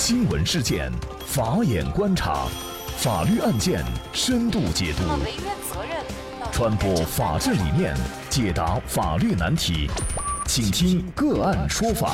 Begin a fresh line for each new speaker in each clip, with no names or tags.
新闻事件，法眼观察，法律案件深度解读，传播法治理念，解答法律难题，请听个案说法。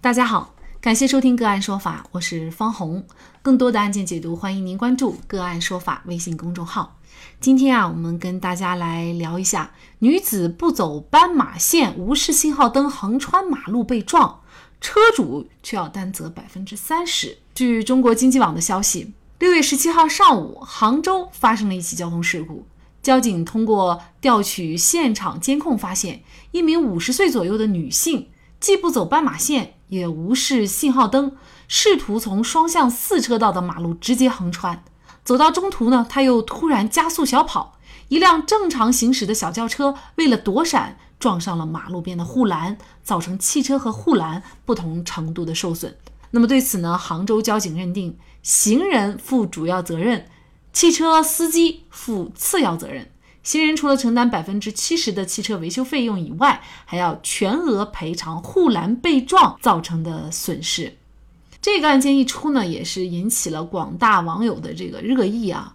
大家好，感谢收听个案说法，我是方红。更多的案件解读，欢迎您关注个案说法微信公众号。今天啊，我们跟大家来聊一下：女子不走斑马线，无视信号灯横穿马路被撞，车主却要担责百分之三十。据中国经济网的消息，六月十七号上午，杭州发生了一起交通事故。交警通过调取现场监控，发现一名五十岁左右的女性，既不走斑马线，也无视信号灯，试图从双向四车道的马路直接横穿。走到中途呢，她又突然加速小跑，一辆正常行驶的小轿车为了躲闪，撞上了马路边的护栏，造成汽车和护栏不同程度的受损。那么对此呢，杭州交警认定行人负主要责任，汽车司机负次要责任。行人除了承担百分之七十的汽车维修费用以外，还要全额赔偿护栏被撞造成的损失。这个案件一出呢，也是引起了广大网友的这个热议啊。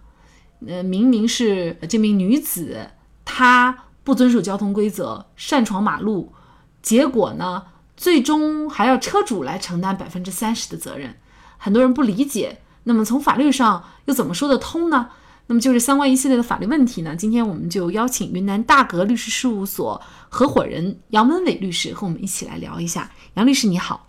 呃，明明是这名女子，她不遵守交通规则，擅闯马路，结果呢，最终还要车主来承担百分之三十的责任。很多人不理解，那么从法律上又怎么说得通呢？那么就是相关一系列的法律问题呢，今天我们就邀请云南大格律师事务所合伙人杨文伟律师和我们一起来聊一下。杨律师你好。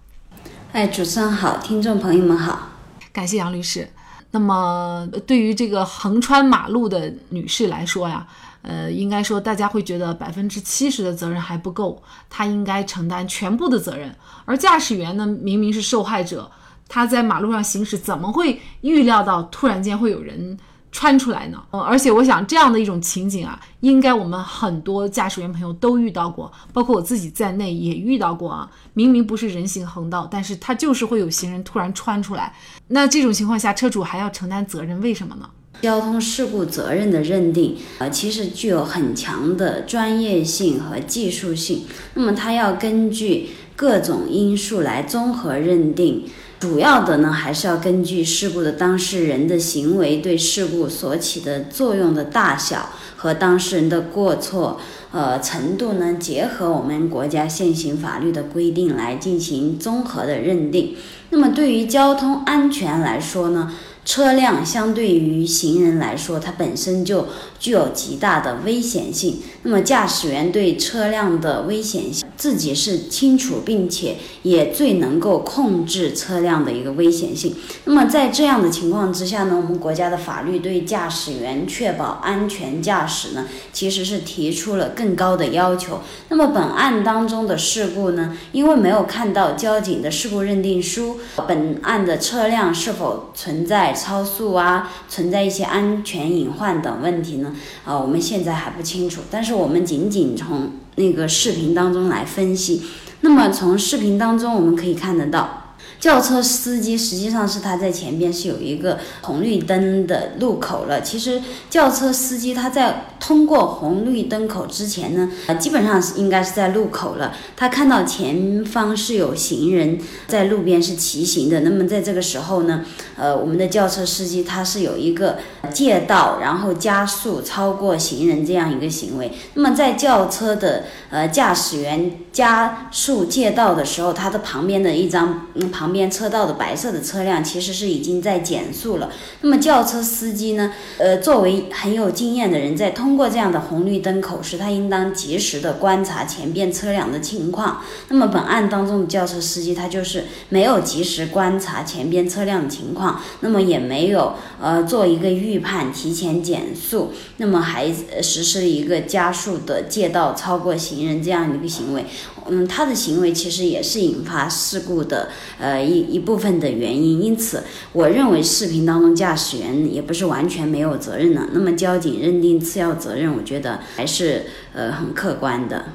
哎，主持人好，听众朋友们好，
感谢杨律师。那么，对于这个横穿马路的女士来说呀，呃，应该说大家会觉得百分之七十的责任还不够，他应该承担全部的责任。而驾驶员呢，明明是受害者，他在马路上行驶，怎么会预料到突然间会有人？穿出来呢，嗯，而且我想这样的一种情景啊，应该我们很多驾驶员朋友都遇到过，包括我自己在内也遇到过啊。明明不是人行横道，但是它就是会有行人突然穿出来，那这种情况下，车主还要承担责任，为什么呢？
交通事故责任的认定，呃，其实具有很强的专业性和技术性，那么它要根据各种因素来综合认定。主要的呢，还是要根据事故的当事人的行为对事故所起的作用的大小和当事人的过错呃程度呢，结合我们国家现行法律的规定来进行综合的认定。那么对于交通安全来说呢？车辆相对于行人来说，它本身就具有极大的危险性。那么驾驶员对车辆的危险性自己是清楚，并且也最能够控制车辆的一个危险性。那么在这样的情况之下呢，我们国家的法律对驾驶员确保安全驾驶呢，其实是提出了更高的要求。那么本案当中的事故呢，因为没有看到交警的事故认定书，本案的车辆是否存在？超速啊，存在一些安全隐患等问题呢？啊，我们现在还不清楚。但是我们仅仅从那个视频当中来分析。那么从视频当中我们可以看得到。轿车司机实际上是他在前边是有一个红绿灯的路口了。其实轿车司机他在通过红绿灯口之前呢，呃，基本上是应该是在路口了。他看到前方是有行人在路边是骑行的。那么在这个时候呢，呃，我们的轿车司机他是有一个借道，然后加速超过行人这样一个行为。那么在轿车的呃驾驶员加速借道的时候，他的旁边的一张嗯旁。旁边车道的白色的车辆其实是已经在减速了。那么轿车司机呢？呃，作为很有经验的人，在通过这样的红绿灯口时，他应当及时的观察前边车辆的情况。那么本案当中的轿车司机他就是没有及时观察前边车辆的情况，那么也没有呃做一个预判，提前减速，那么还实施了一个加速的借道超过行人这样一个行为。嗯，他的行为其实也是引发事故的呃一一部分的原因，因此我认为视频当中驾驶员也不是完全没有责任的。那么交警认定次要责任，我觉得还是呃很客观的。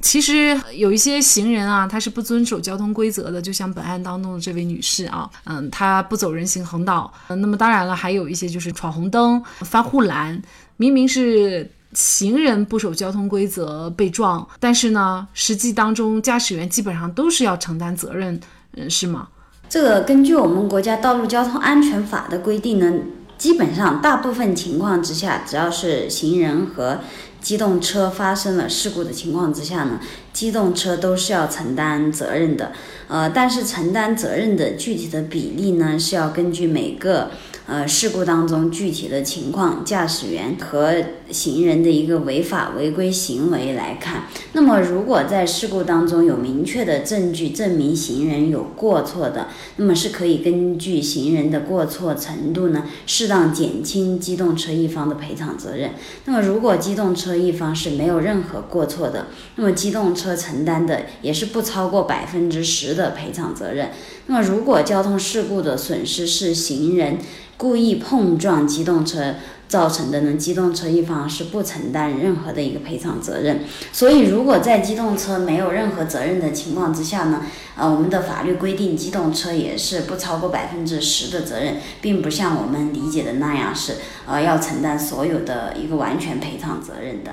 其实有一些行人啊，他是不遵守交通规则的，就像本案当中的这位女士啊，嗯，她不走人行横道。那么当然了，还有一些就是闯红灯、翻护栏，明明是。行人不守交通规则被撞，但是呢，实际当中驾驶员基本上都是要承担责任，嗯，是吗？
这个根据我们国家道路交通安全法的规定呢，基本上大部分情况之下，只要是行人和机动车发生了事故的情况之下呢，机动车都是要承担责任的。呃，但是承担责任的具体的比例呢，是要根据每个。呃，事故当中具体的情况，驾驶员和行人的一个违法违规行为来看，那么如果在事故当中有明确的证据证明行人有过错的，那么是可以根据行人的过错程度呢，适当减轻机动车一方的赔偿责任。那么如果机动车一方是没有任何过错的，那么机动车承担的也是不超过百分之十的赔偿责任。那么如果交通事故的损失是行人。故意碰撞机动车造成的呢？机动车一方是不承担任何的一个赔偿责任。所以，如果在机动车没有任何责任的情况之下呢？呃，我们的法律规定，机动车也是不超过百分之十的责任，并不像我们理解的那样是呃要承担所有的一个完全赔偿责任的。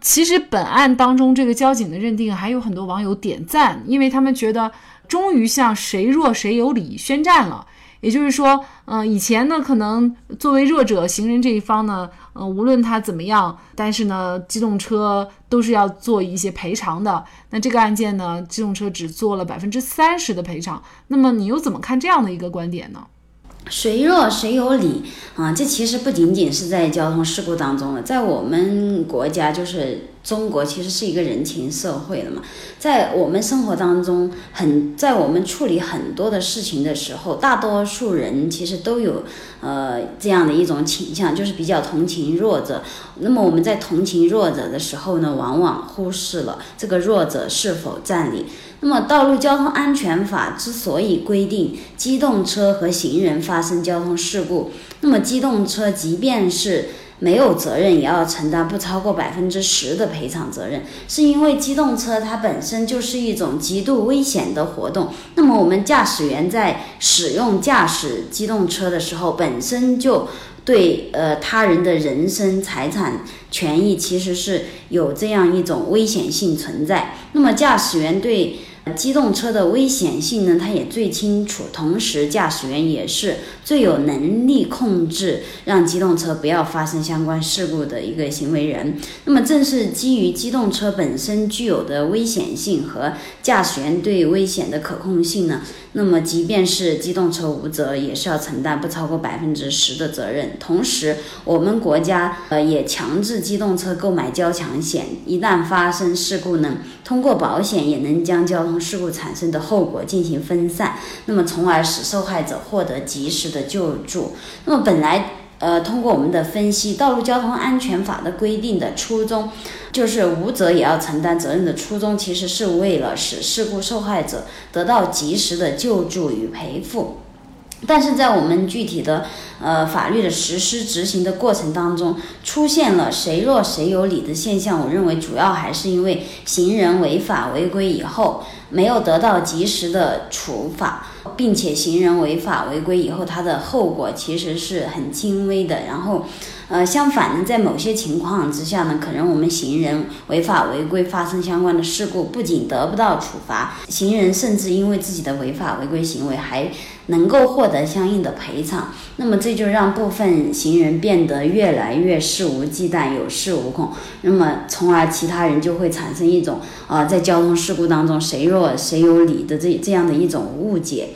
其实本案当中，这个交警的认定还有很多网友点赞，因为他们觉得终于向谁弱谁有理宣战了。也就是说，嗯，以前呢，可能作为弱者行人这一方呢，嗯，无论他怎么样，但是呢，机动车都是要做一些赔偿的。那这个案件呢，机动车只做了百分之三十的赔偿。那么你又怎么看这样的一个观点呢？
谁弱谁有理啊？这其实不仅仅是在交通事故当中了，在我们国家就是中国，其实是一个人情社会的嘛。在我们生活当中，很在我们处理很多的事情的时候，大多数人其实都有呃这样的一种倾向，就是比较同情弱者。那么我们在同情弱者的时候呢，往往忽视了这个弱者是否占理。那么，《道路交通安全法》之所以规定机动车和行人发生交通事故，那么机动车即便是没有责任，也要承担不超过百分之十的赔偿责任，是因为机动车它本身就是一种极度危险的活动。那么，我们驾驶员在使用驾驶机动车的时候，本身就对呃他人的人身财产权益其实是有这样一种危险性存在。那么，驾驶员对机动车的危险性呢，他也最清楚，同时驾驶员也是最有能力控制让机动车不要发生相关事故的一个行为人。那么，正是基于机动车本身具有的危险性和驾驶员对危险的可控性呢。那么，即便是机动车无责，也是要承担不超过百分之十的责任。同时，我们国家呃也强制机动车购买交强险，一旦发生事故呢，通过保险也能将交通事故产生的后果进行分散，那么从而使受害者获得及时的救助。那么本来。呃，通过我们的分析，《道路交通安全法》的规定的初衷，就是无责也要承担责任的初衷，其实是为了使事故受害者得到及时的救助与赔付。但是在我们具体的呃法律的实施执行的过程当中，出现了谁弱谁有理的现象。我认为主要还是因为行人违法违规以后没有得到及时的处罚，并且行人违法违规以后它的后果其实是很轻微的。然后。呃，相反呢，在某些情况之下呢，可能我们行人违法违规发生相关的事故，不仅得不到处罚，行人甚至因为自己的违法违规行为还能够获得相应的赔偿。那么这就让部分行人变得越来越肆无忌惮、有恃无恐。那么从而其他人就会产生一种啊，在交通事故当中谁弱谁有理的这这样的一种误解。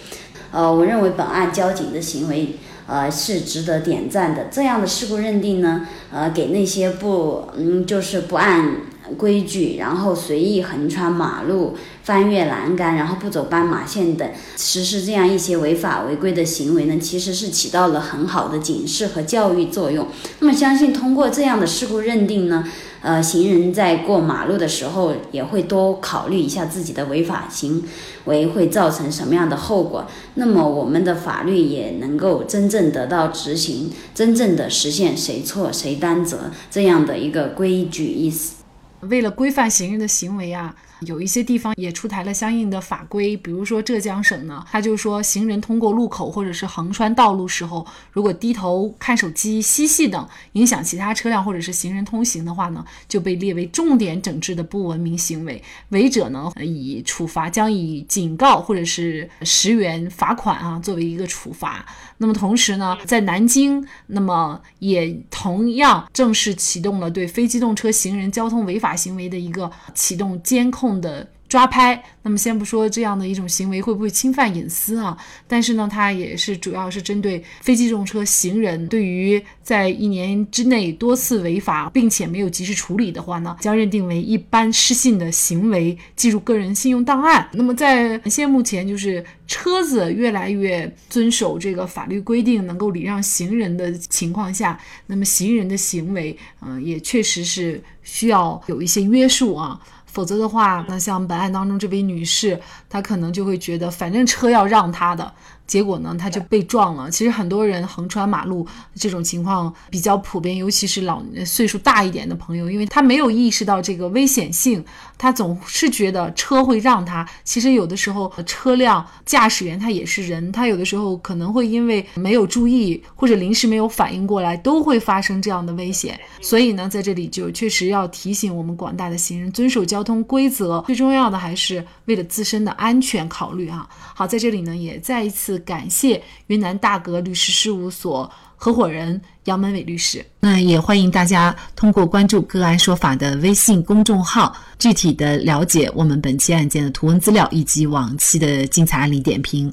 呃，我认为本案交警的行为。呃，是值得点赞的。这样的事故认定呢，呃，给那些不，嗯，就是不按规矩，然后随意横穿马路、翻越栏杆，然后不走斑马线等，实施这样一些违法违规的行为呢，其实是起到了很好的警示和教育作用。那么，相信通过这样的事故认定呢。呃，行人在过马路的时候也会多考虑一下自己的违法行为会造成什么样的后果。那么，我们的法律也能够真正得到执行，真正的实现谁错谁担责这样的一个规矩意思。
为了规范行人的行为啊，有一些地方也出台了相应的法规，比如说浙江省呢，他就说行人通过路口或者是横穿道路时候，如果低头看手机、嬉戏等影响其他车辆或者是行人通行的话呢，就被列为重点整治的不文明行为，违者呢以处罚将以警告或者是十元罚款啊作为一个处罚。那么同时呢，在南京，那么也同样正式启动了对非机动车行人交通违法行为的一个启动监控的。抓拍，那么先不说这样的一种行为会不会侵犯隐私啊，但是呢，它也是主要是针对非机动车行人，对于在一年之内多次违法并且没有及时处理的话呢，将认定为一般失信的行为，记入个人信用档案。那么在现目前就是车子越来越遵守这个法律规定，能够礼让行人的情况下，那么行人的行为，嗯，也确实是需要有一些约束啊。否则的话，那像本案当中这位女士，她可能就会觉得，反正车要让她的。结果呢，她就被撞了。其实很多人横穿马路这种情况比较普遍，尤其是老岁数大一点的朋友，因为他没有意识到这个危险性，他总是觉得车会让他。其实有的时候车辆驾驶员他也是人，他有的时候可能会因为没有注意或者临时没有反应过来，都会发生这样的危险。所以呢，在这里就确实要提醒我们广大的行人遵守交通规则，最重要的还是为了自身的安全考虑啊。好，在这里呢，也再一次。感谢云南大格律师事务所合伙人杨门伟律师。那也欢迎大家通过关注“个案说法”的微信公众号，具体的了解我们本期案件的图文资料以及往期的精彩案例点评。